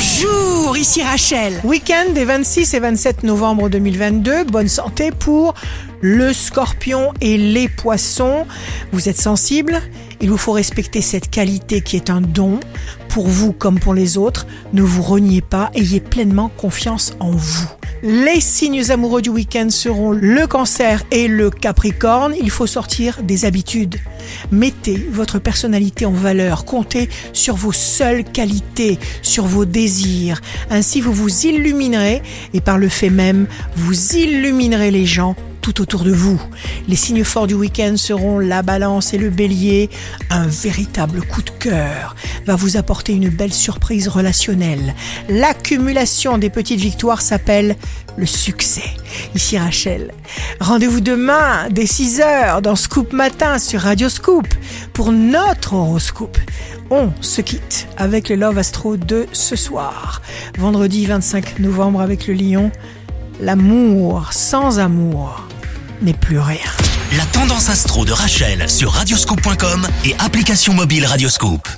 Bonjour, ici Rachel. Week-end des 26 et 27 novembre 2022. Bonne santé pour le scorpion et les poissons. Vous êtes sensible? Il vous faut respecter cette qualité qui est un don pour vous comme pour les autres. Ne vous reniez pas, ayez pleinement confiance en vous. Les signes amoureux du week-end seront le cancer et le capricorne. Il faut sortir des habitudes. Mettez votre personnalité en valeur. Comptez sur vos seules qualités, sur vos désirs. Ainsi, vous vous illuminerez et par le fait même, vous illuminerez les gens tout autour de vous. Les signes forts du week-end seront la balance et le bélier. Un véritable coup de cœur va vous apporter une belle surprise relationnelle. L'accumulation des petites victoires s'appelle le succès. Ici Rachel. Rendez-vous demain dès 6h dans Scoop Matin sur Radio Scoop pour notre horoscope. On se quitte avec le Love Astro de ce soir. Vendredi 25 novembre avec le lion. L'amour sans amour n'est plus rien. La tendance astro de Rachel sur radioscope.com et application mobile Radioscope.